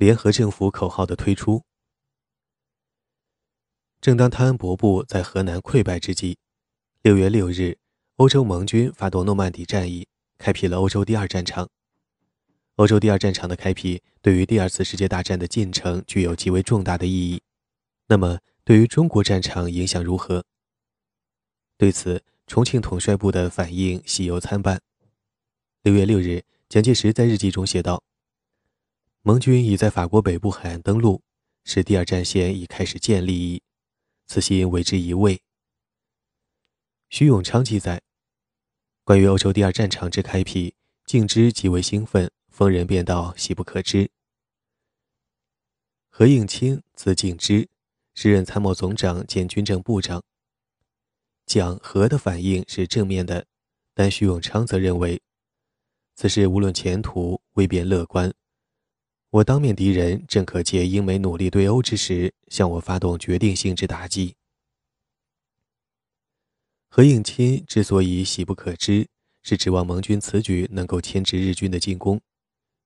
联合政府口号的推出。正当汤恩伯部在河南溃败之际，六月六日，欧洲盟军发动诺曼底战役，开辟了欧洲第二战场。欧洲第二战场的开辟对于第二次世界大战的进程具有极为重大的意义。那么，对于中国战场影响如何？对此，重庆统帅部的反应喜忧参半。六月六日，蒋介石在日记中写道：“盟军已在法国北部海岸登陆，使第二战线已开始建立。此心为之一慰。”徐永昌记载，关于欧洲第二战场之开辟，敬之极为兴奋。逢人便道喜不可支。何应钦，字敬之，时任参谋总长兼军政部长。蒋和的反应是正面的，但徐永昌则认为，此事无论前途未便乐观。我当面敌人正可借英美努力对欧之时，向我发动决定性之打击。何应钦之所以喜不可支，是指望盟军此举能够牵制日军的进攻。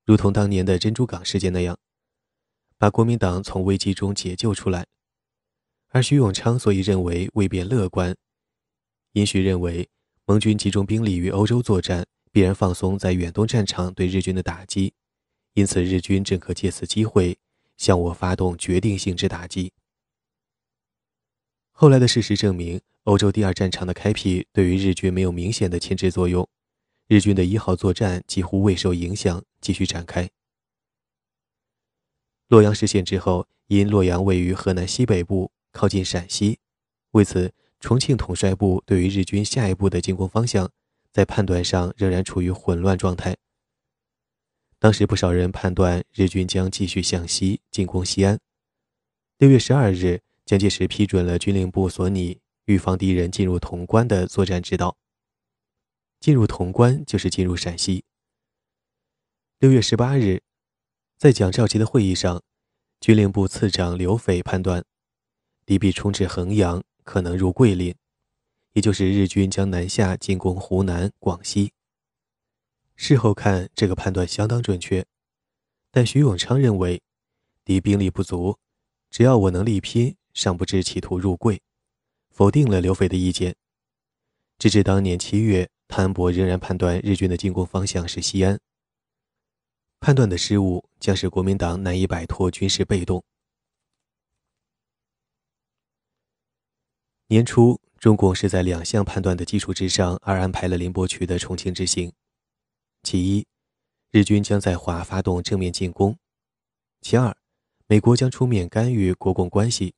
如同当年的珍珠港事件那样，把国民党从危机中解救出来，而徐永昌所以认为未变乐观，因徐认为盟军集中兵力于欧洲作战，必然放松在远东战场对日军的打击，因此日军正可借此机会向我发动决定性之打击。后来的事实证明，欧洲第二战场的开辟对于日军没有明显的牵制作用。日军的一号作战几乎未受影响，继续展开。洛阳失陷之后，因洛阳位于河南西北部，靠近陕西，为此，重庆统帅部对于日军下一步的进攻方向，在判断上仍然处于混乱状态。当时不少人判断日军将继续向西进攻西安。六月十二日，蒋介石批准了军令部所拟预防敌人进入潼关的作战指导。进入潼关就是进入陕西。六月十八日，在蒋肇吉的会议上，军令部次长刘斐判断，敌必冲至衡阳，可能入桂林，也就是日军将南下进攻湖南、广西。事后看，这个判断相当准确，但徐永昌认为，敌兵力不足，只要我能力拼，尚不知企图入桂，否定了刘斐的意见。直至当年七月。潘伯仍然判断日军的进攻方向是西安。判断的失误将使国民党难以摆脱军事被动。年初，中共是在两项判断的基础之上而安排了林伯渠的重庆之行：其一，日军将在华发动正面进攻；其二，美国将出面干预国共关系，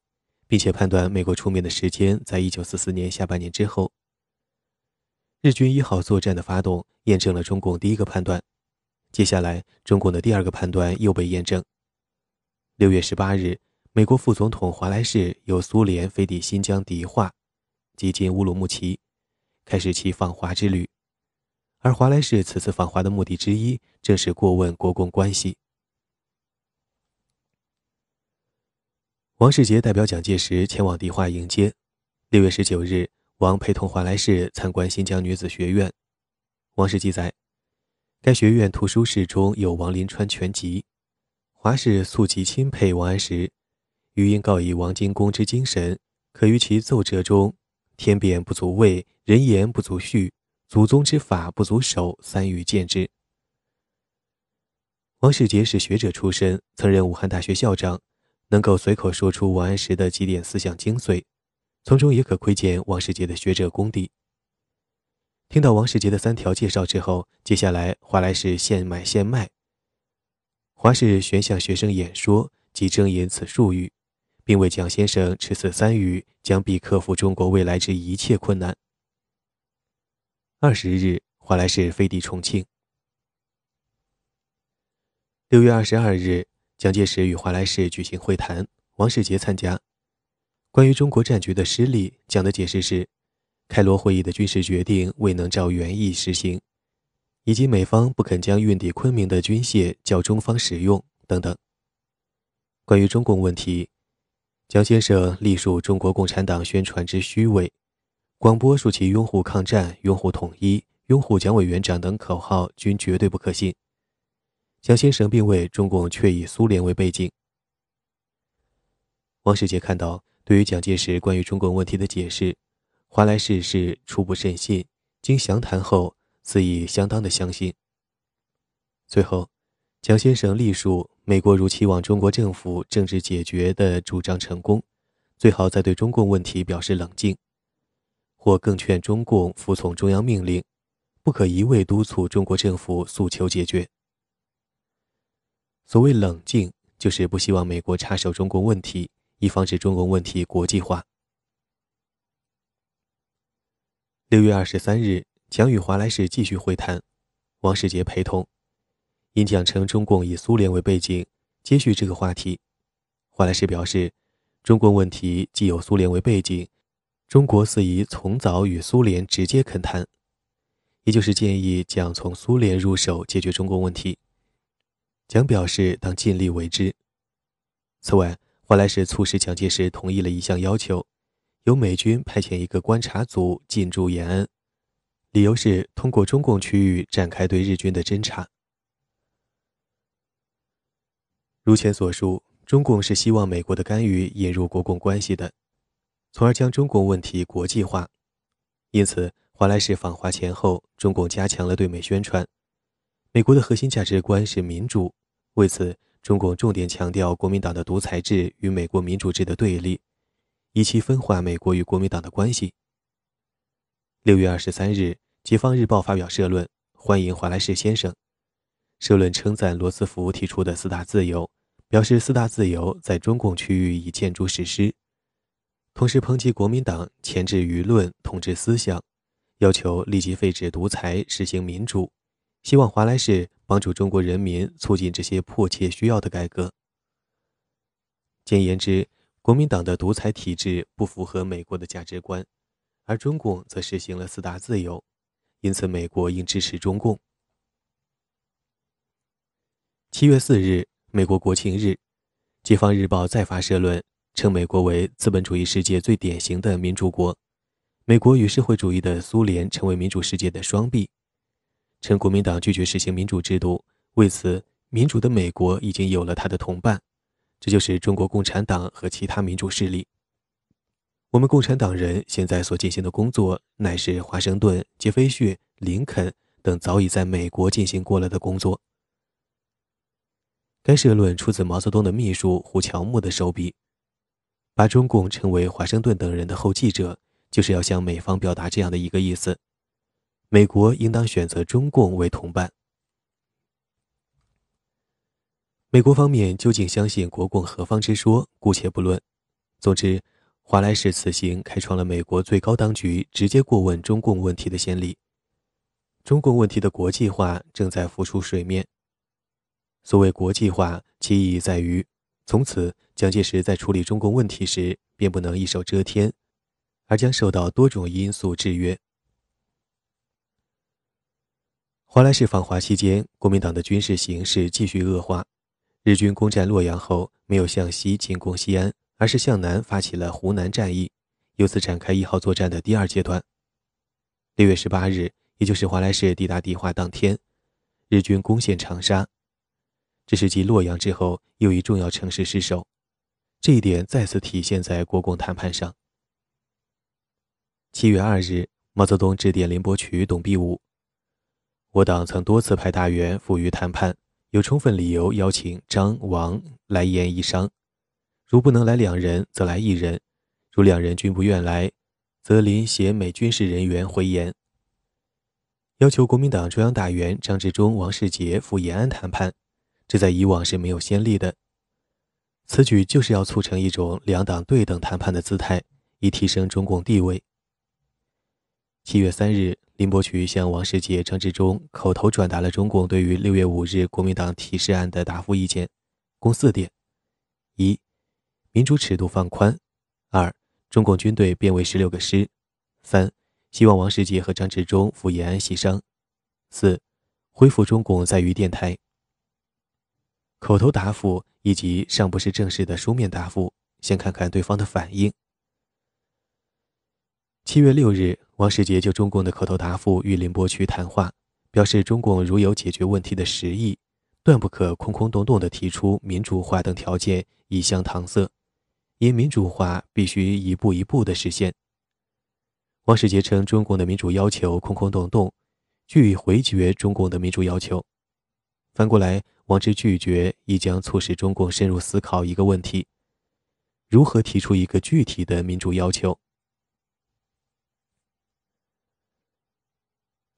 并且判断美国出面的时间在一九四四年下半年之后。日军一号作战的发动验证了中共第一个判断，接下来中共的第二个判断又被验证。六月十八日，美国副总统华莱士由苏联飞抵新疆迪化，接近乌鲁木齐，开始其访华之旅。而华莱士此次访华的目的之一，正是过问国共关系。王世杰代表蒋介石前往迪化迎接。六月十九日。王陪同华莱士参观新疆女子学院。王氏记载，该学院图书室中有王林川全集。华氏素极钦佩王安石，余因告以王金公之精神，可于其奏折中“天变不足畏，人言不足恤，祖宗之法不足守”三语见之。王世杰是学者出身，曾任武汉大学校长，能够随口说出王安石的几点思想精髓。从中也可窥见王世杰的学者功底。听到王世杰的三条介绍之后，接下来华莱士现买现卖。华氏旋向学生演说及争引此数语，并为蒋先生持此三语，将必克服中国未来之一切困难。二十日，华莱士飞抵重庆。六月二十二日，蒋介石与华莱士举行会谈，王世杰参加。关于中国战局的失利，蒋的解释是：开罗会议的军事决定未能照原意实行，以及美方不肯将运抵昆明的军械交中方使用等等。关于中共问题，蒋先生隶属中国共产党宣传之虚伪，广播竖起拥护抗战、拥护统一、拥护蒋委员长等口号均绝对不可信。蒋先生并未中共却以苏联为背景。王世杰看到，对于蒋介石关于中共问题的解释，华莱士是初不甚信，经详谈后，似已相当的相信。最后，蒋先生历述，美国如期望中国政府政治解决的主张成功，最好在对中共问题表示冷静，或更劝中共服从中央命令，不可一味督促中国政府诉求解决。所谓冷静，就是不希望美国插手中共问题，以防止中共问题国际化。六月二十三日，蒋与华莱士继续会谈，王世杰陪同。因蒋称中共以苏联为背景，接续这个话题。华莱士表示，中共问题既有苏联为背景，中国似宜从早与苏联直接恳谈，也就是建议蒋从苏联入手解决中共问题。蒋表示当尽力为之。此外，华莱士促使蒋介石同意了一项要求，由美军派遣一个观察组进驻延安，理由是通过中共区域展开对日军的侦查。如前所述，中共是希望美国的干预引入国共关系的，从而将中共问题国际化。因此，华莱士访华前后，中共加强了对美宣传。美国的核心价值观是民主，为此，中共重点强调国民党的独裁制与美国民主制的对立，以期分化美国与国民党的关系。六月二十三日，《解放日报》发表社论，欢迎华莱士先生。社论称赞罗斯福提出的四大自由，表示四大自由在中共区域已建筑实施，同时抨击国民党钳制舆论、统治思想，要求立即废止独裁，实行民主。希望华莱士帮助中国人民促进这些迫切需要的改革。简言之，国民党的独裁体制不符合美国的价值观，而中共则实行了四大自由，因此美国应支持中共。七月四日，美国国庆日，《解放日报》再发社论，称美国为资本主义世界最典型的民主国，美国与社会主义的苏联成为民主世界的双臂。称国民党拒绝实行民主制度，为此，民主的美国已经有了他的同伴，这就是中国共产党和其他民主势力。我们共产党人现在所进行的工作，乃是华盛顿、杰斐逊、林肯等早已在美国进行过了的工作。该社论出自毛泽东的秘书胡乔木的手笔，把中共称为华盛顿等人的后继者，就是要向美方表达这样的一个意思。美国应当选择中共为同伴。美国方面究竟相信国共何方之说，姑且不论。总之，华莱士此行开创了美国最高当局直接过问中共问题的先例。中共问题的国际化正在浮出水面。所谓国际化，其意义在于，从此蒋介石在处理中共问题时，便不能一手遮天，而将受到多种因素制约。华莱士访华期间，国民党的军事形势继续恶化。日军攻占洛阳后，没有向西进攻西安，而是向南发起了湖南战役，由此展开一号作战的第二阶段。六月十八日，也就是华莱士抵达迪化当天，日军攻陷长沙，这是继洛阳之后又一重要城市失守。这一点再次体现在国共谈判上。七月二日，毛泽东致电林伯渠、董必武。我党曾多次派大员赴渝谈判，有充分理由邀请张、王来言一商。如不能来两人，则来一人；如两人均不愿来，则临携美军事人员回延。要求国民党中央大员张治中、王世杰赴延安谈判，这在以往是没有先例的。此举就是要促成一种两党对等谈判的姿态，以提升中共地位。七月三日。林伯渠向王世杰、张治中口头转达了中共对于六月五日国民党提示案的答复意见，共四点：一、民主尺度放宽；二、中共军队编为十六个师；三、希望王世杰和张治中赴延安协商；四、恢复中共在渝电台。口头答复以及尚不是正式的书面答复，先看看对方的反应。七月六日。王世杰就中共的口头答复与林伯渠谈话，表示中共如有解决问题的实意，断不可空空洞洞地提出民主化等条件以相搪塞，因民主化必须一步一步地实现。王世杰称中共的民主要求空空洞洞，据回绝中共的民主要求。反过来，王之拒绝亦将促使中共深入思考一个问题：如何提出一个具体的民主要求？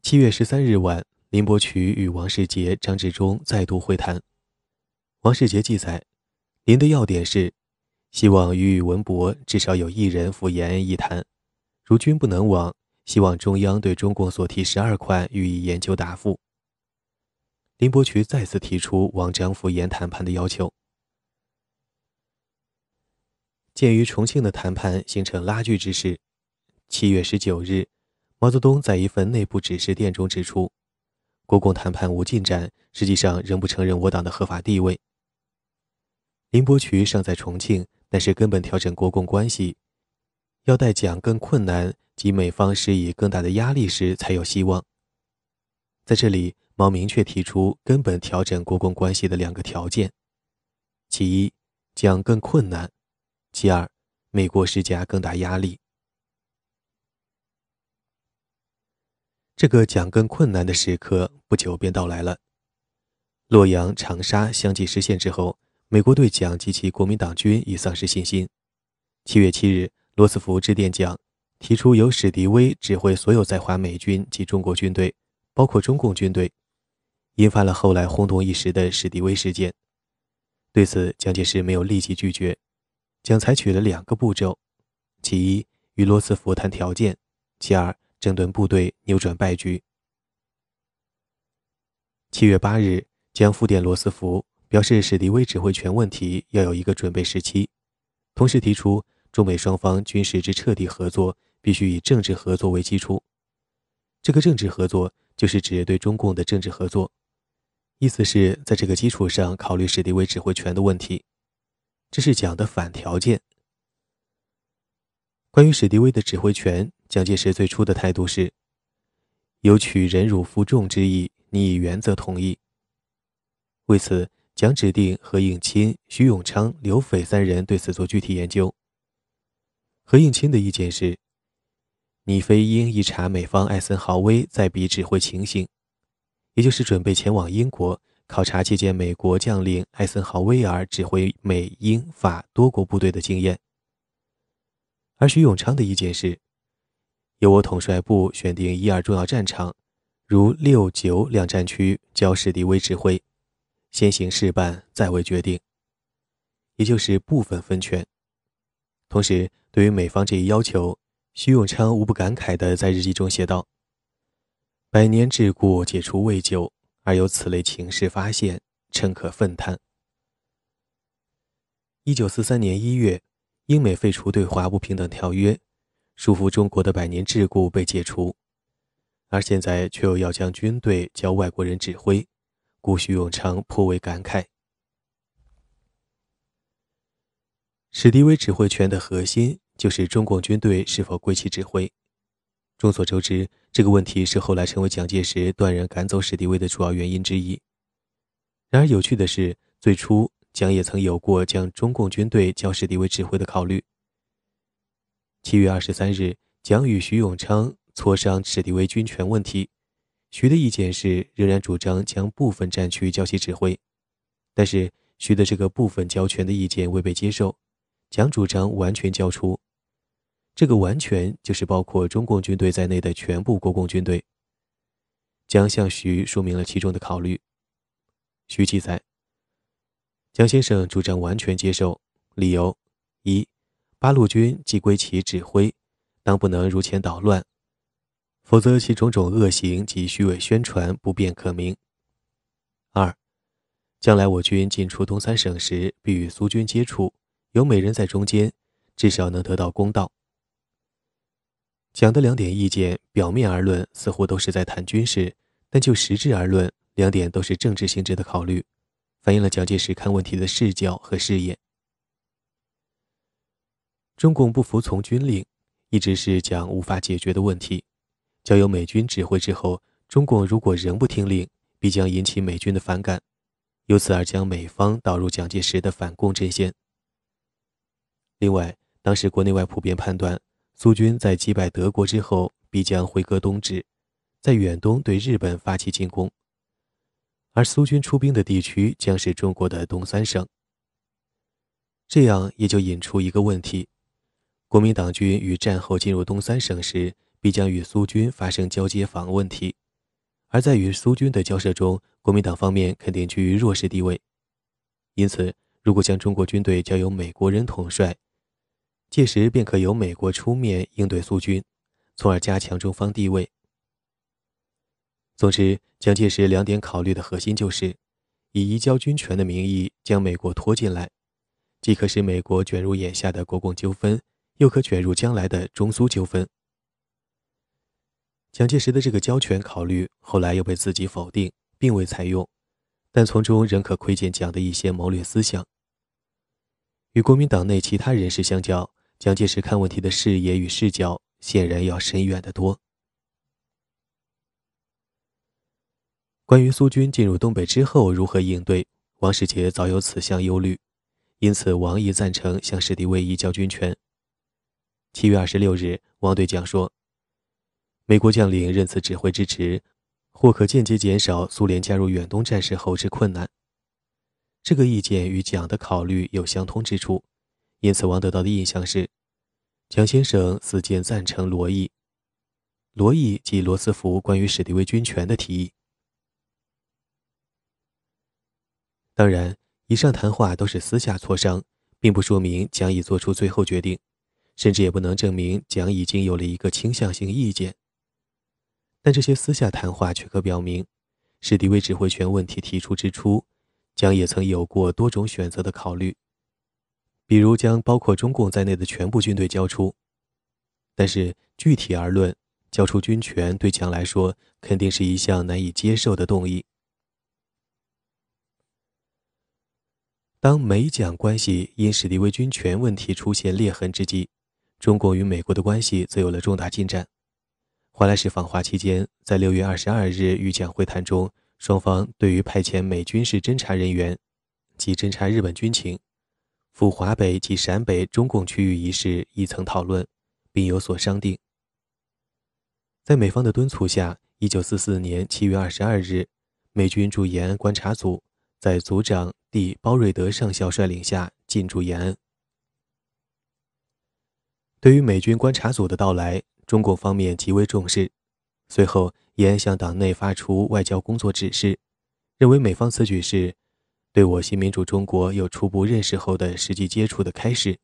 七月十三日晚。林伯渠与王世杰、张治中再度会谈。王世杰记载，林的要点是，希望与文博至少有一人赴延安一谈，如均不能往，希望中央对中共所提十二款予以研究答复。林伯渠再次提出往张赴延谈判的要求。鉴于重庆的谈判形成拉锯之势，七月十九日，毛泽东在一份内部指示电中指出。国共谈判无进展，实际上仍不承认我党的合法地位。林伯渠尚在重庆，但是根本调整国共关系，要待蒋更困难及美方施以更大的压力时才有希望。在这里，毛明确提出根本调整国共关系的两个条件：其一，讲更困难；其二，美国施加更大压力。这个讲更困难的时刻不久便到来了。洛阳、长沙相继实现之后，美国对蒋及其国民党军已丧失信心。七月七日，罗斯福致电蒋，提出由史迪威指挥所有在华美军及中国军队，包括中共军队，引发了后来轰动一时的史迪威事件。对此，蒋介石没有立即拒绝，蒋采取了两个步骤：其一，与罗斯福谈条件；其二。整顿部队，扭转败局。七月八日，将复电罗斯福，表示史迪威指挥权问题要有一个准备时期，同时提出中美双方军事之彻底合作必须以政治合作为基础。这个政治合作就是指对中共的政治合作，意思是在这个基础上考虑史迪威指挥权的问题。这是讲的反条件。关于史迪威的指挥权。蒋介石最初的态度是：有取忍辱负重之意，拟以原则同意。为此，蒋指定何应钦、徐永昌、刘斐三人对此做具体研究。何应钦的意见是：你非应一查美方艾森豪威在彼指挥情形，也就是准备前往英国考察借鉴美国将领艾森豪威尔指挥美英法多国部队的经验。而徐永昌的意见是。由我统帅部选定一二重要战场，如六九两战区，交史迪威指挥，先行试办，再为决定。也就是部分分权。同时，对于美方这一要求，徐永昌无不感慨地在日记中写道：“百年桎梏，解除未久，而有此类情势发现，诚可愤叹。”一九四三年一月，英美废除对华不平等条约。束缚中国的百年桎梏被解除，而现在却又要将军队交外国人指挥，故徐永昌颇为感慨。史迪威指挥权的核心就是中共军队是否归其指挥。众所周知，这个问题是后来成为蒋介石断然赶走史迪威的主要原因之一。然而有趣的是，最初蒋也曾有过将中共军队交史迪威指挥的考虑。七月二十三日，蒋与徐永昌磋商史迪威军权问题。徐的意见是仍然主张将部分战区交其指挥，但是徐的这个部分交权的意见未被接受。蒋主张完全交出，这个完全就是包括中共军队在内的全部国共军队。蒋向徐说明了其中的考虑。徐记载，蒋先生主张完全接受，理由一。八路军既归其指挥，当不能如前捣乱，否则其种种恶行及虚伪宣传不便可明。二，将来我军进出东三省时，必与苏军接触，有美人在中间，至少能得到公道。讲的两点意见，表面而论似乎都是在谈军事，但就实质而论，两点都是政治性质的考虑，反映了蒋介石看问题的视角和视野。中共不服从军令，一直是蒋无法解决的问题。交由美军指挥之后，中共如果仍不听令，必将引起美军的反感，由此而将美方导入蒋介石的反共阵线。另外，当时国内外普遍判断，苏军在击败德国之后，必将回戈东至，在远东对日本发起进攻，而苏军出兵的地区将是中国的东三省。这样也就引出一个问题：国民党军与战后进入东三省时，必将与苏军发生交接防问题，而在与苏军的交涉中，国民党方面肯定居于弱势地位。因此，如果将中国军队交由美国人统帅，届时便可由美国出面应对苏军，从而加强中方地位。总之，蒋介石两点考虑的核心就是，以移交军权的名义将美国拖进来。既可使美国卷入眼下的国共纠纷，又可卷入将来的中苏纠纷。蒋介石的这个交权考虑后来又被自己否定，并未采用，但从中仍可窥见蒋的一些谋略思想。与国民党内其他人士相较，蒋介石看问题的视野与视角显然要深远得多。关于苏军进入东北之后如何应对，王世杰早有此项忧虑。因此，王毅赞成向史迪威移交军权。七月二十六日，王对蒋说：“美国将领任此指挥之职，或可间接减少苏联加入远东战事后之困难。”这个意见与蒋的考虑有相通之处，因此王得到的印象是，蒋先生似见赞成罗毅。罗毅及罗斯福关于史迪威军权的提议。当然。以上谈话都是私下磋商，并不说明蒋已做出最后决定，甚至也不能证明蒋已经有了一个倾向性意见。但这些私下谈话却可表明，史迪威指挥权问题提出之初，蒋也曾有过多种选择的考虑，比如将包括中共在内的全部军队交出。但是具体而论，交出军权对蒋来说肯定是一项难以接受的动议。当美蒋关系因史迪威军权问题出现裂痕之际，中国与美国的关系则有了重大进展。华莱士访华期间，在六月二十二日与蒋会谈中，双方对于派遣美军事侦察人员及侦察日本军情、赴华北及陕北中共区域一事亦曾讨论，并有所商定。在美方的敦促下，一九四四年七月二十二日，美军驻延安观察组在组长。第包瑞德上校率领下进驻延安。对于美军观察组的到来，中共方面极为重视。随后，延安向党内发出外交工作指示，认为美方此举是对我新民主中国有初步认识后的实际接触的开始，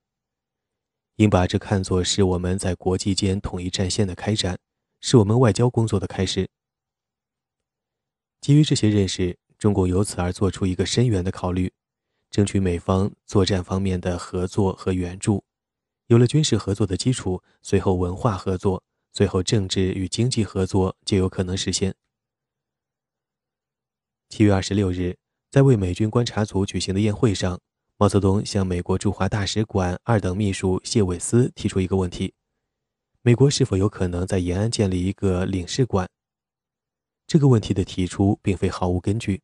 应把这看作是我们在国际间统一战线的开展，是我们外交工作的开始。基于这些认识。中共由此而做出一个深远的考虑，争取美方作战方面的合作和援助。有了军事合作的基础，随后文化合作，最后政治与经济合作就有可能实现。七月二十六日，在为美军观察组举行的宴会上，毛泽东向美国驻华大使馆二等秘书谢伟思提出一个问题：美国是否有可能在延安建立一个领事馆？这个问题的提出并非毫无根据。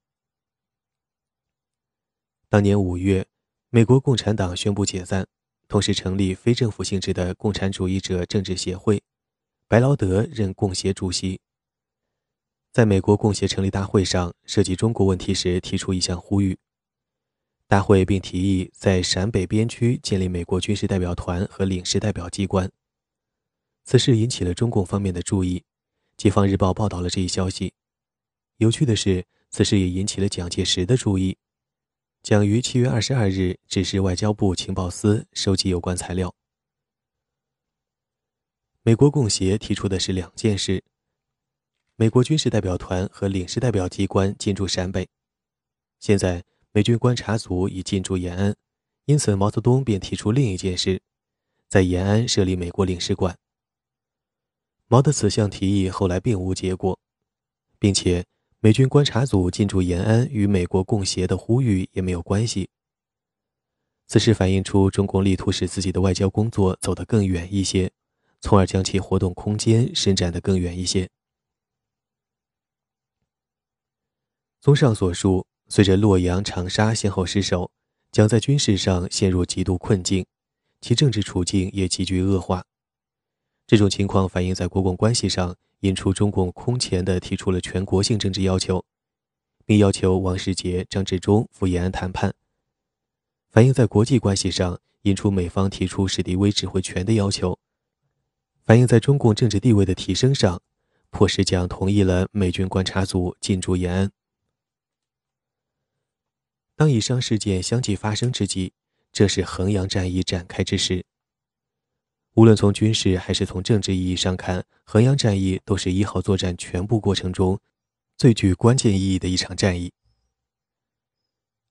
当年五月，美国共产党宣布解散，同时成立非政府性质的共产主义者政治协会，白劳德任共协主席。在美国共协成立大会上涉及中国问题时，提出一项呼吁。大会并提议在陕北边区建立美国军事代表团和领事代表机关。此事引起了中共方面的注意，《解放日报》报道了这一消息。有趣的是，此事也引起了蒋介石的注意。蒋于七月二十二日指示外交部情报司收集有关材料。美国共协提出的是两件事：美国军事代表团和领事代表机关进驻陕北。现在美军观察组已进驻延安，因此毛泽东便提出另一件事，在延安设立美国领事馆。毛的此项提议后来并无结果，并且。美军观察组进驻延安与美国共协的呼吁也没有关系。此事反映出中共力图使自己的外交工作走得更远一些，从而将其活动空间伸展得更远一些。综上所述，随着洛阳、长沙先后失守，蒋在军事上陷入极度困境，其政治处境也急剧恶化。这种情况反映在国共关系上，引出中共空前的提出了全国性政治要求，并要求王世杰、张治中赴延安谈判；反映在国际关系上，引出美方提出史迪威指挥权的要求；反映在中共政治地位的提升上，迫使蒋同意了美军观察组进驻延安。当以上事件相继发生之际，这是衡阳战役展开之时。无论从军事还是从政治意义上看，衡阳战役都是一号作战全部过程中最具关键意义的一场战役。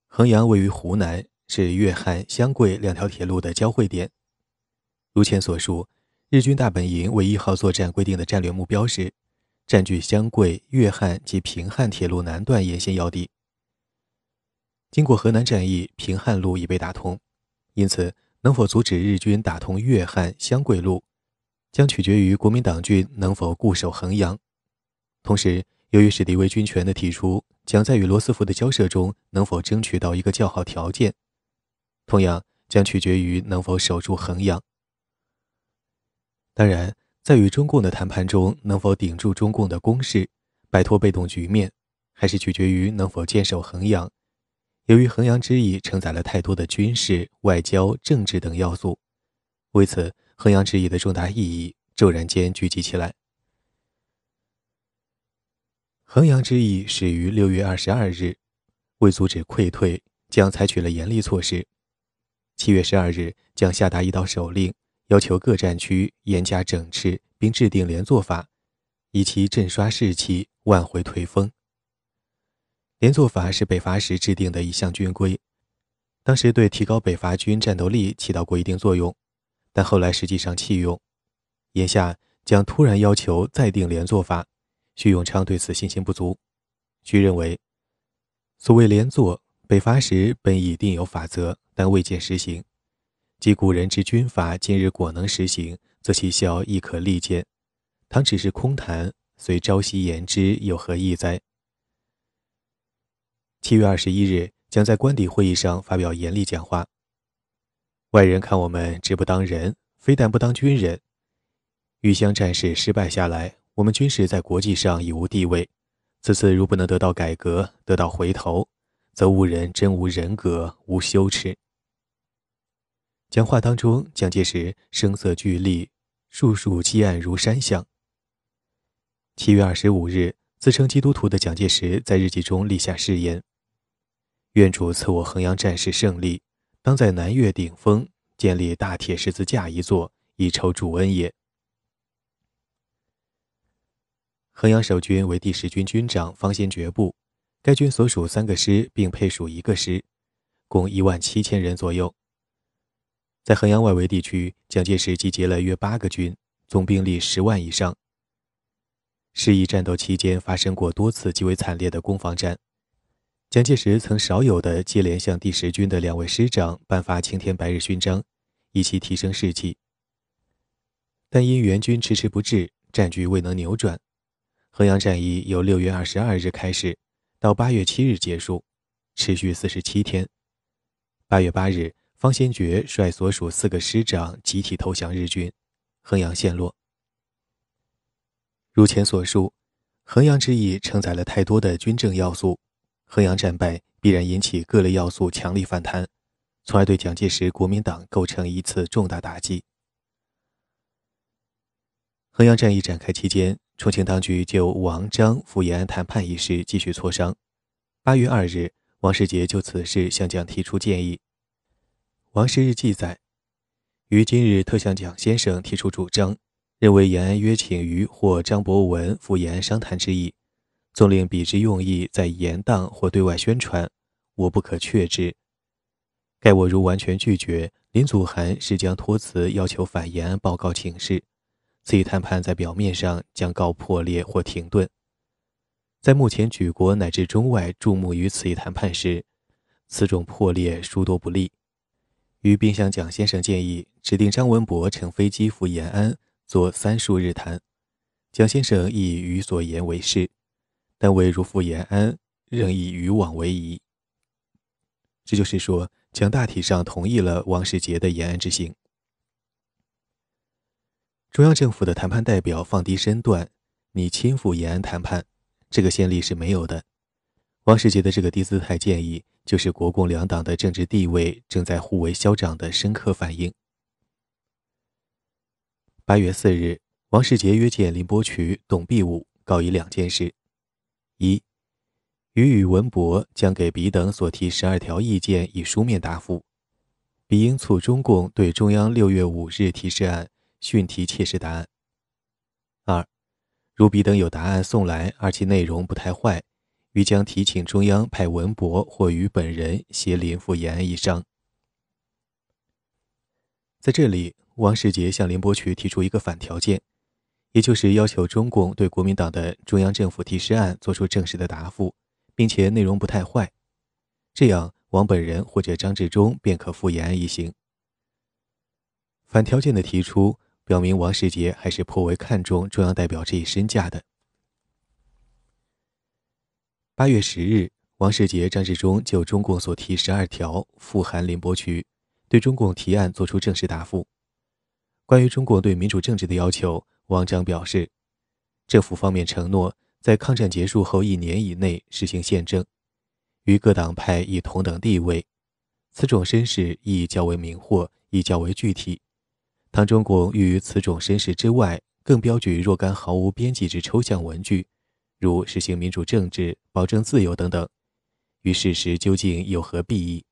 衡阳位于湖南，是粤汉湘桂两条铁路的交汇点。如前所述，日军大本营为一号作战规定的战略目标是占据湘桂、粤汉及平汉铁路南段沿线要地。经过河南战役，平汉路已被打通，因此能否阻止日军打通粤汉湘桂路，将取决于国民党军能否固守衡阳。同时，由于史迪威军权的提出，将在与罗斯福的交涉中能否争取到一个较好条件，同样将取决于能否守住衡阳。当然，在与中共的谈判中能否顶住中共的攻势，摆脱被动局面，还是取决于能否坚守衡阳。由于衡阳之役承载了太多的军事、外交、政治等要素，为此，衡阳之役的重大意义骤然间聚集起来。衡阳之役始于六月二十二日，为阻止溃退，将采取了严厉措施。七月十二日，将下达一道手令，要求各战区严加整治，并制定连坐法，以其振刷士气，挽回颓风。连坐法是北伐时制定的一项军规，当时对提高北伐军战斗力起到过一定作用，但后来实际上弃用。眼下将突然要求再定连坐法，徐永昌对此信心不足。据认为，所谓连坐，北伐时本已定有法则，但未见实行。即古人之军法，今日果能实行，则其效亦可立见。倘只是空谈，虽朝夕言之，有何益哉？七月二十一日，将在官邸会议上发表严厉讲话。外人看我们直不当人，非但不当军人。豫湘战事失败下来，我们军事在国际上已无地位。此次如不能得到改革，得到回头，则无人真无人格，无羞耻。讲话当中，蒋介石声色俱厉，数数积案如山象。七月二十五日，自称基督徒的蒋介石在日记中立下誓言。愿主赐我衡阳战士胜利，当在南岳顶峰建立大铁十字架一座，以酬主恩也。衡阳守军为第十军军长方先觉部，该军所属三个师并配属一个师，共一万七千人左右。在衡阳外围地区，蒋介石集结了约八个军，总兵力十万以上。示意战斗期间发生过多次极为惨烈的攻防战。蒋介石曾少有的接连向第十军的两位师长颁发青天白日勋章，以期提升士气。但因援军迟迟不至，战局未能扭转。衡阳战役由六月二十二日开始，到八月七日结束，持续四十七天。八月八日，方先觉率所属四个师长集体投降日军，衡阳陷落。如前所述，衡阳之役承载了太多的军政要素。衡阳战败必然引起各类要素强力反弹，从而对蒋介石国民党构成一次重大打击。衡阳战役展开期间，重庆当局就王张赴延安谈判一事继续磋商。八月二日，王世杰就此事向蒋提出建议。王世日记载，于今日特向蒋先生提出主张，认为延安约请于或张伯文赴延安商谈之意。纵令彼之用意在言当或对外宣传，我不可确之。盖我如完全拒绝，林祖涵是将托辞要求反延安报告请示，此一谈判在表面上将告破裂或停顿。在目前举国乃至中外注目于此一谈判时，此种破裂殊多不利。于并向蒋先生建议指定张文博乘飞机赴延安做三数日谈，蒋先生亦予所言为是。但未如赴延安，仍以渔网为宜。这就是说，将大体上同意了王世杰的延安之行。中央政府的谈判代表放低身段，你亲赴延安谈判，这个先例是没有的。王世杰的这个低姿态建议，就是国共两党的政治地位正在互为消长的深刻反应。八月四日，王世杰约见林伯渠、董必武，告以两件事：一，予与文博将给彼等所提十二条意见以书面答复，彼应促中共对中央六月五日提示案讯提切实答案。二，如彼等有答案送来，而其内容不太坏，于将提请中央派文博或与本人协临赴延安一商。在这里。王世杰向林伯渠提出一个反条件，也就是要求中共对国民党的中央政府提示案作出正式的答复，并且内容不太坏，这样王本人或者张治中便可赴延安一行。反条件的提出，表明王世杰还是颇为看重中央代表这一身价的。八月十日，王世杰、张治中就中共所提十二条复函林伯渠，对中共提案作出正式答复。关于中共对民主政治的要求，王章表示，政府方面承诺在抗战结束后一年以内实行宪政，与各党派以同等地位。此种绅士亦较为明惑，亦较为具体。当中共欲于此种绅士之外，更标举若干毫无边际之抽象文句，如实行民主政治、保证自由等等，与事实究竟有何裨益？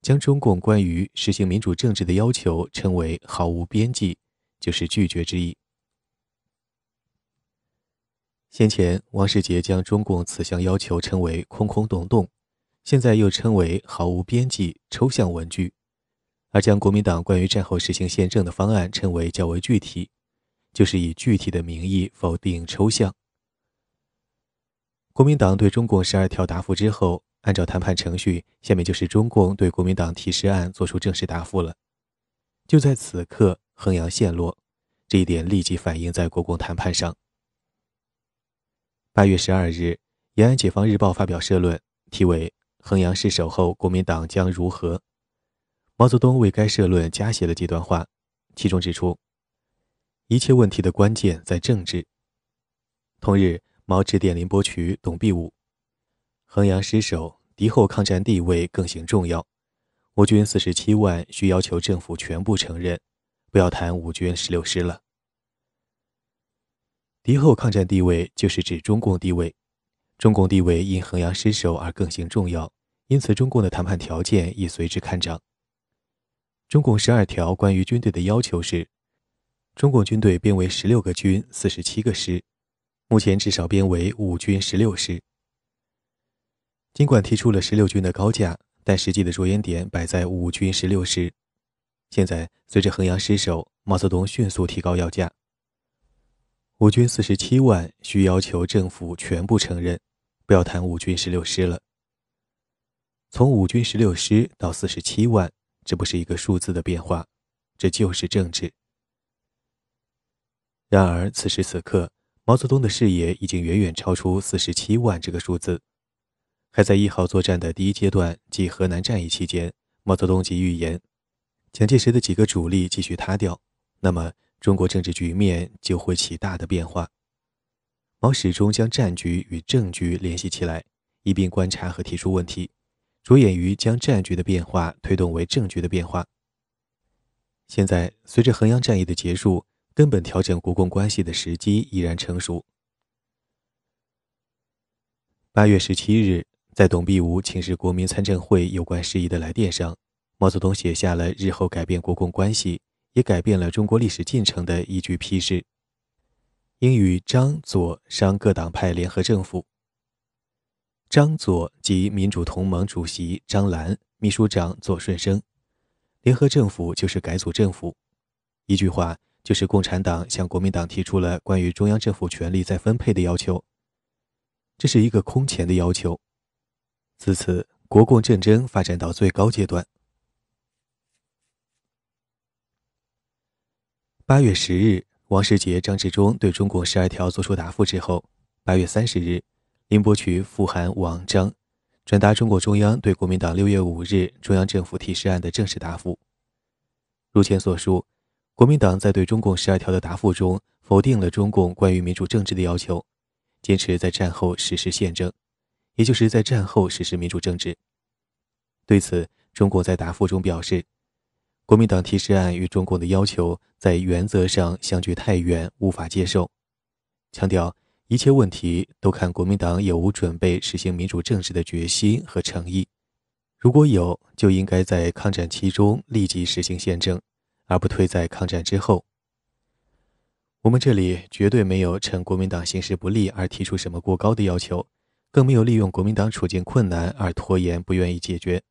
将中共关于实行民主政治的要求称为毫无边际，就是拒绝之意。先前王世杰将中共此项要求称为空空洞洞，现在又称为毫无边际、抽象文句，而将国民党关于战后实行宪政的方案称为较为具体，就是以具体的名义否定抽象。国民党对中共十二条答复之后。按照谈判程序，下面就是中共对国民党提示案作出正式答复了。就在此刻，衡阳陷落，这一点立即反映在国共谈判上。八月十二日，延安解放日报发表社论，题为《衡阳失守后，国民党将如何》。毛泽东为该社论加写了几段话，其中指出，一切问题的关键在政治。同日，毛致电林伯渠、董必武。衡阳失守，敌后抗战地位更形重要。我军四十七万需要求政府全部承认，不要谈五军十六师了。敌后抗战地位就是指中共地位，中共地位因衡阳失守而更形重要，因此中共的谈判条件亦随之看涨。中共十二条关于军队的要求是：中共军队编为十六个军、四十七个师，目前至少编为五军十六师。尽管提出了十六军的高价，但实际的着眼点摆在五军十六师。现在随着衡阳失守，毛泽东迅速提高要价。五军四十七万需要求政府全部承认，不要谈五军十六师了。从五军十六师到四十七万，这不是一个数字的变化，这就是政治。然而此时此刻，毛泽东的视野已经远远超出四十七万这个数字。还在一号作战的第一阶段，即河南战役期间，毛泽东即预言，蒋介石的几个主力继续塌掉，那么中国政治局面就会起大的变化。毛始终将战局与政局联系起来，一并观察和提出问题，着眼于将战局的变化推动为政局的变化。现在，随着衡阳战役的结束，根本调整国共关系的时机已然成熟。八月十七日。在董必武请示国民参政会有关事宜的来电上，毛泽东写下了日后改变国共关系，也改变了中国历史进程的一句批示：应与张左商各党派联合政府。张左即民主同盟主席张澜，秘书长左顺生。联合政府就是改组政府。一句话，就是共产党向国民党提出了关于中央政府权力再分配的要求。这是一个空前的要求。自此，国共战争发展到最高阶段。八月十日，王世杰、张治中对中共十二条作出答复之后，八月三十日，林伯渠复函王章，转达中国中央对国民党六月五日中央政府提示案的正式答复。如前所述，国民党在对中共十二条的答复中否定了中共关于民主政治的要求，坚持在战后实施宪政，也就是在战后实施民主政治。对此，中共在答复中表示，国民党提示案与中共的要求在原则上相距太远，无法接受，强调一切问题都看国民党有无准备实行民主政治的决心和诚意。如果有，就应该在抗战期中立即实行宪政，而不推在抗战之后。我们这里绝对没有趁国民党形势不利而提出什么过高的要求，更没有利用国民党处境困难而拖延不愿意解决。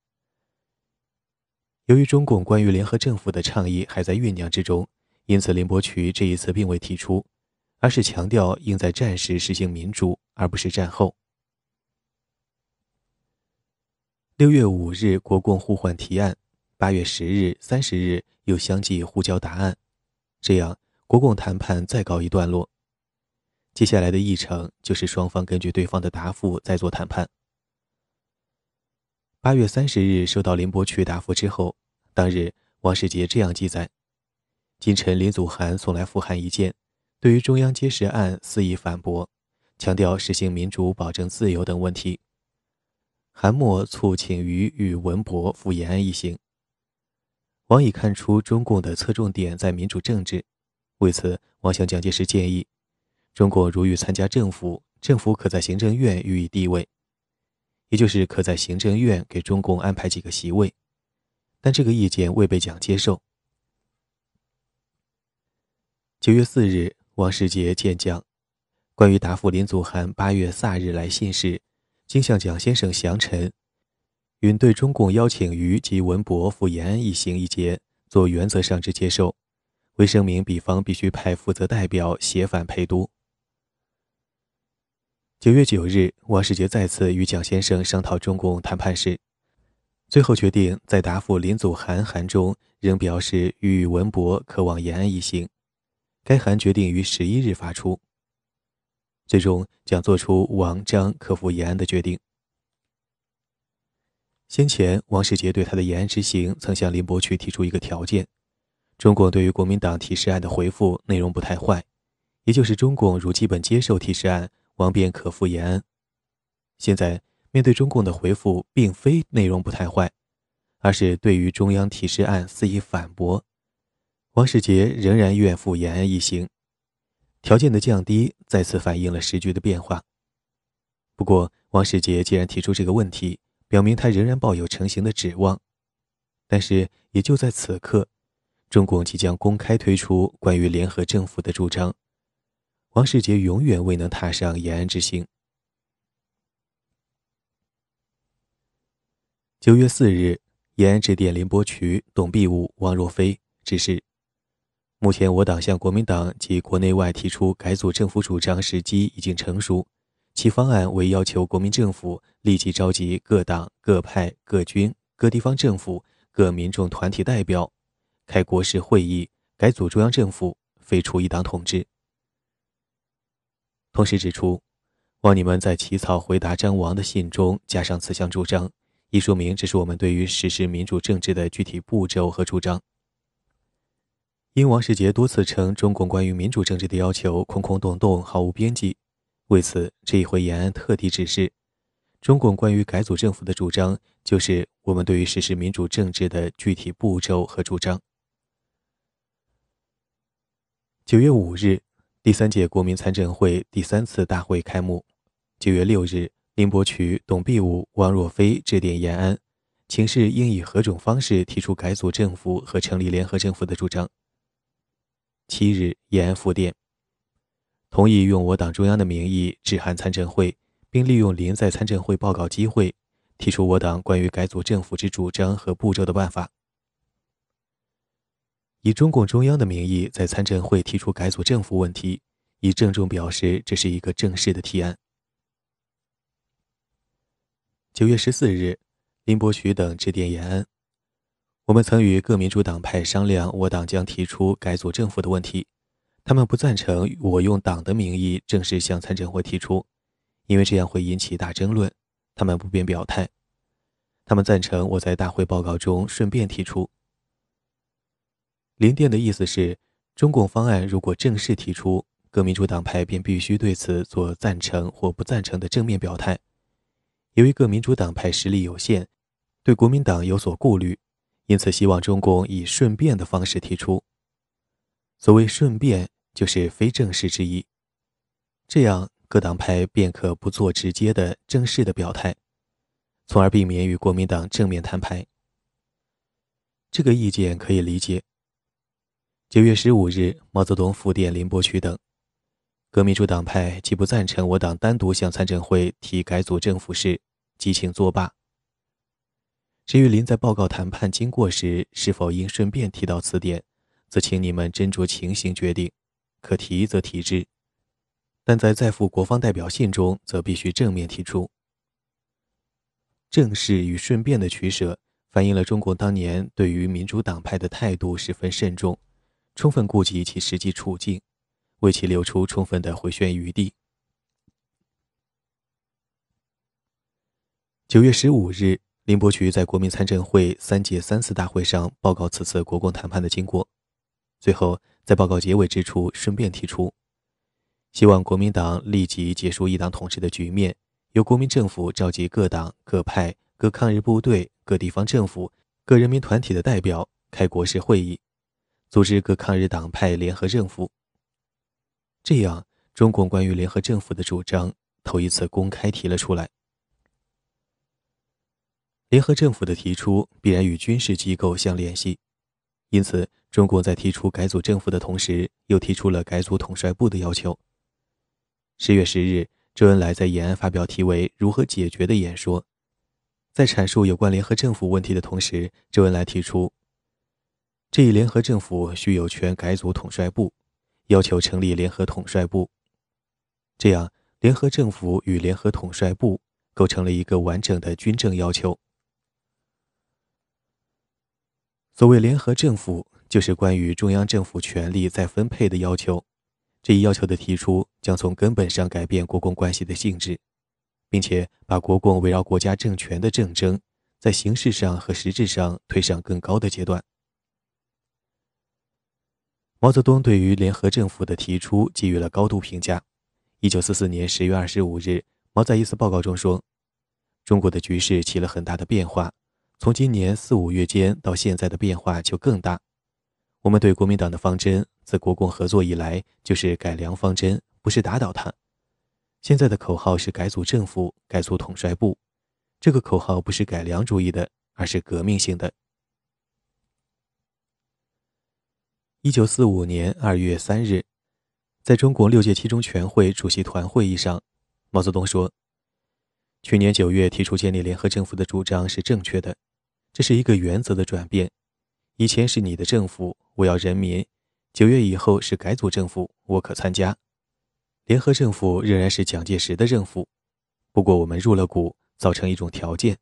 由于中共关于联合政府的倡议还在酝酿之中，因此林伯渠这一次并未提出，而是强调应在战时实行民主，而不是战后。六月五日，国共互换提案；八月十日、三十日又相继互交答案，这样国共谈判再告一段落。接下来的议程就是双方根据对方的答复再做谈判。八月三十日收到林伯渠答复之后，当日王世杰这样记载：今晨林祖涵送来复函一件，对于中央揭示案肆意反驳，强调实行民主、保证自由等问题。韩末促请于与文博赴延安一行。王已看出中共的侧重点在民主政治，为此，王向蒋介石建议，中共如欲参加政府，政府可在行政院予以地位，也就是可在行政院给中共安排几个席位。但这个意见未被蒋接受。九月四日，王世杰见蒋，关于答复林祖涵八月卅日来信时。经向蒋先生详陈，允对中共邀请于及文博赴延安一行一节做原则上之接受，为声明彼方必须派负责代表协返陪都。九月九日，王世杰再次与蒋先生商讨中共谈判事，最后决定在答复林祖涵函中仍表示与文博可往延安一行。该函决定于十一日发出。最终将做出王张克赴延安的决定。先前，王世杰对他的延安之行曾向林伯渠提出一个条件：中共对于国民党提示案的回复内容不太坏，也就是中共如基本接受提示案，王便可赴延安。现在面对中共的回复，并非内容不太坏，而是对于中央提示案肆意反驳，王世杰仍然愿赴延安一行。条件的降低再次反映了时局的变化。不过，王世杰既然提出这个问题，表明他仍然抱有成型的指望。但是，也就在此刻，中共即将公开推出关于联合政府的主张，王世杰永远未能踏上延安之行。九月四日，延安致电林伯渠、董必武、王若飞，指示。目前，我党向国民党及国内外提出改组政府主张时机已经成熟，其方案为要求国民政府立即召集各党、各派、各军、各地方政府、各民众团体代表，开国事会议，改组中央政府，废除一党统治。同时指出，望你们在起草回答张王的信中加上此项主张，以说明这是我们对于实施民主政治的具体步骤和主张。因王世杰多次称中共关于民主政治的要求空空洞洞，毫无边际，为此这一回延安特地指示，中共关于改组政府的主张就是我们对于实施民主政治的具体步骤和主张。九月五日，第三届国民参政会第三次大会开幕。九月六日，林伯渠、董必武、王若飞致电延安，请示应以何种方式提出改组政府和成立联合政府的主张。七日，延安复电，同意用我党中央的名义致函参政会，并利用临在参政会报告机会，提出我党关于改组政府之主张和步骤的办法。以中共中央的名义在参政会提出改组政府问题，以郑重表示这是一个正式的提案。九月十四日，林伯渠等致电延安。我们曾与各民主党派商量，我党将提出改组政府的问题。他们不赞成我用党的名义正式向参政会提出，因为这样会引起大争论，他们不便表态。他们赞成我在大会报告中顺便提出。林电的意思是，中共方案如果正式提出，各民主党派便必须对此做赞成或不赞成的正面表态。由于各民主党派实力有限，对国民党有所顾虑，因此希望中共以顺便的方式提出。所谓顺便，就是非正式之意。这样，各党派便可不做直接的正式的表态，从而避免与国民党正面摊牌。这个意见可以理解。九月十五日，毛泽东复电林伯渠等，各民主党派既不赞成我党单独向参政会提改组政府事，即请作罢。至于林在报告谈判经过时是否应顺便提到此点，则请你们斟酌情形决定，可提则提之，但在再赴国方代表信中，则必须正面提出。正式与顺便的取舍，反映了中国当年对于民主党派的态度十分慎重。充分顾及其实际处境，为其留出充分的回旋余地。九月十五日，林伯渠在国民参政会三届三次大会上报告此次国共谈判的经过，最后在报告结尾之处顺便提出，希望国民党立即结束一党统治的局面，由国民政府召集各党、各派、各抗日部队、各地方政府、各人民团体的代表开国事会议。组织各抗日党派联合政府。这样，中共关于联合政府的主张头一次公开提了出来。联合政府的提出必然与军事机构相联系，因此，中共在提出改组政府的同时，又提出了改组统帅部的要求。十月十日，周恩来在延安发表题为“如何解决”的演说，在阐述有关联合政府问题的同时，周恩来提出。这一联合政府需有权改组统帅部，要求成立联合统帅部。这样，联合政府与联合统帅部构成了一个完整的军政要求。所谓联合政府，就是关于中央政府权力再分配的要求。这一要求的提出，将从根本上改变国共关系的性质，并且把国共围绕国家政权的政争，在形式上和实质上推上更高的阶段。毛泽东对于联合政府的提出给予了高度评价。一九四四年十月二十五日，毛在一次报告中说：“中国的局势起了很大的变化，从今年四五月间到现在的变化就更大。我们对国民党的方针，自国共合作以来就是改良方针，不是打倒他。现在的口号是改组政府、改组统帅部，这个口号不是改良主义的，而是革命性的。”一九四五年二月三日，在中国六届七中全会主席团会议上，毛泽东说：“去年九月提出建立联合政府的主张是正确的，这是一个原则的转变。以前是你的政府，我要人民；九月以后是改组政府，我可参加。联合政府仍然是蒋介石的政府，不过我们入了股，造成一种条件。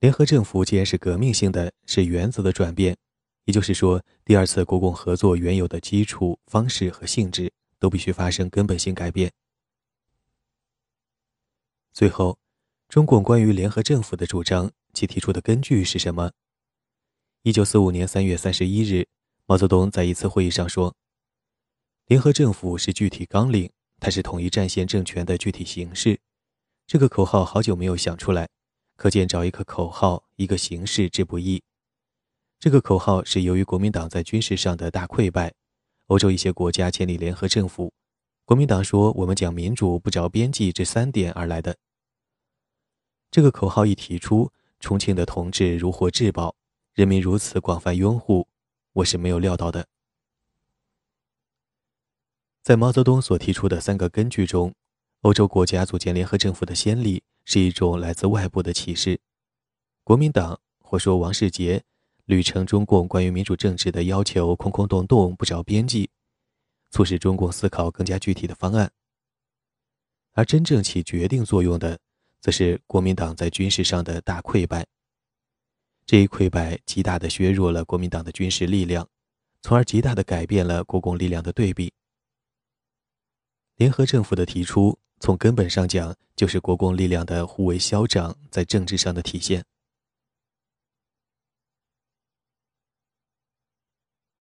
联合政府既然是革命性的，是原则的转变。”也就是说，第二次国共合作原有的基础、方式和性质都必须发生根本性改变。最后，中共关于联合政府的主张，其提出的根据是什么？一九四五年三月三十一日，毛泽东在一次会议上说：“联合政府是具体纲领，它是统一战线政权的具体形式。这个口号好久没有想出来，可见找一个口号、一个形式之不易。”这个口号是由于国民党在军事上的大溃败，欧洲一些国家建立联合政府，国民党说我们讲民主不着边际这三点而来的。这个口号一提出，重庆的同志如获至宝，人民如此广泛拥护，我是没有料到的。在毛泽东所提出的三个根据中，欧洲国家组建联合政府的先例是一种来自外部的启示，国民党或说王世杰。屡称中共关于民主政治的要求空空洞洞不着边际，促使中共思考更加具体的方案。而真正起决定作用的，则是国民党在军事上的大溃败。这一溃败极大地削弱了国民党的军事力量，从而极大地改变了国共力量的对比。联合政府的提出，从根本上讲，就是国共力量的互为消长在政治上的体现。